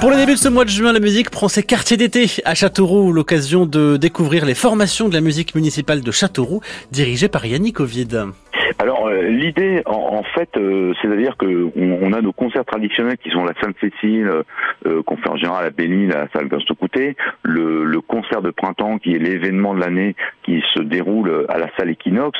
Pour le début de ce mois de juin, la musique prend ses quartiers d'été à Châteauroux, l'occasion de découvrir les formations de la musique municipale de Châteaurough, dirigée par Yannick Ovid. Alors euh, l'idée, en, fait, euh, c'est-à-dire que on, a nos concerts traditionnels qui sont la Sainte-Cécile, euh, qu'on fait en général à Béni, la salle Couté, le, le concert de printemps qui est l'événement de l'année qui se déroule à la salle Equinox,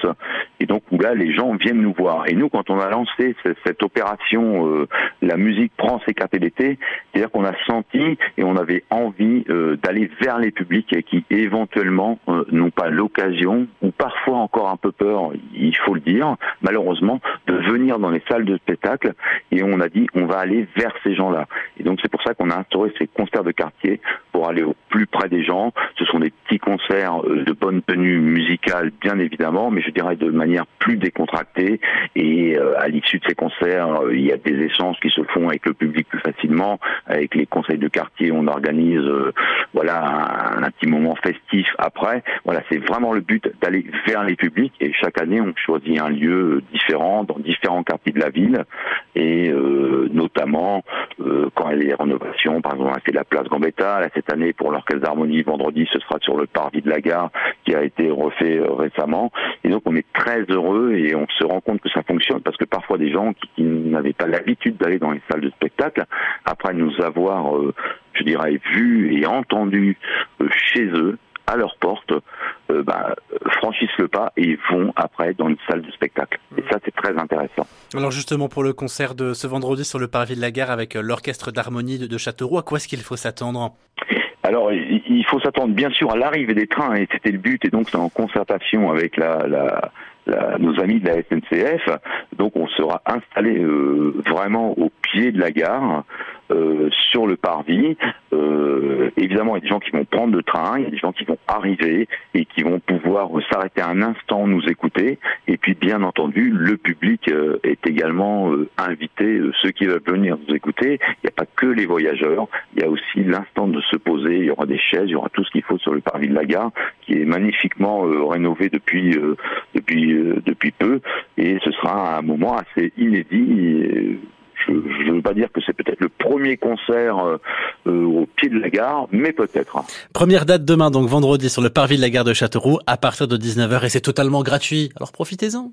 et donc où là les gens viennent nous voir. Et nous, quand on a lancé cette, opération, la musique prend ses quartiers d'été, c'est-à-dire qu'on a senti et on avait envie d'aller vers les publics qui éventuellement n'ont pas l'occasion ou parfois encore un peu peur, il faut malheureusement, de venir dans les salles de spectacle. Et on a dit, on va aller vers ces gens-là. Et donc c'est pour ça qu'on a instauré ces concerts de quartier pour aller au plus près des gens. Ce sont des petits concerts euh, de bonne tenue musicale, bien évidemment, mais je dirais de manière plus décontractée. Et euh, à l'issue de ces concerts, euh, il y a des essences qui se font avec le public plus facilement. Avec les conseils de quartier, on organise voilà un, un, petit moment festif après. Voilà, c'est vraiment le but d'aller vers les publics. Et chaque année, on choisit un lieu différent dans différents quartiers de la ville. Et notamment quand il y a des rénovations, par exemple, on a fait la place Gambetta. Là, cette année, pour l'Orchestre d'Harmonie, vendredi, ce sera sur le parvis de la gare qui a été refait euh, récemment. Et donc, on est très heureux et on se rend compte que ça fonctionne parce que parfois des gens qui, n'avaient pas l'habitude d'aller dans les salles de spectacle, après nous avoir, euh, je dirais, vus et entendus euh, chez eux, à leur porte, bah, franchissent le pas et vont après dans une salle de spectacle. Et ça, c'est très intéressant. Alors justement, pour le concert de ce vendredi sur le parvis de la gare avec l'orchestre d'harmonie de Châteauroux, à quoi est-ce qu'il faut s'attendre? Alors, il faut s'attendre bien sûr à l'arrivée des trains, et c'était le but, et donc c'est en concertation avec la, la, nos amis de la SNCF. Donc, on sera installé euh, vraiment au pied de la gare, euh, sur le parvis. Euh, évidemment, il y a des gens qui vont prendre le train, il y a des gens qui vont arriver et qui vont pouvoir s'arrêter un instant, nous écouter. Et puis, bien entendu, le public euh, est également invité, ceux qui veulent venir nous écouter. Il n'y a pas que les voyageurs, il y a aussi l'instant de se poser. Il y aura des chaises, il y aura tout ce qu'il faut sur le parvis de la gare, qui est magnifiquement rénové depuis depuis depuis peu. Et ce sera un moment assez inédit je ne veux pas dire que c'est peut-être le premier concert euh, euh, au pied de la gare, mais peut-être. Première date demain, donc vendredi, sur le parvis de la gare de Châteauroux, à partir de 19h, et c'est totalement gratuit. Alors profitez-en.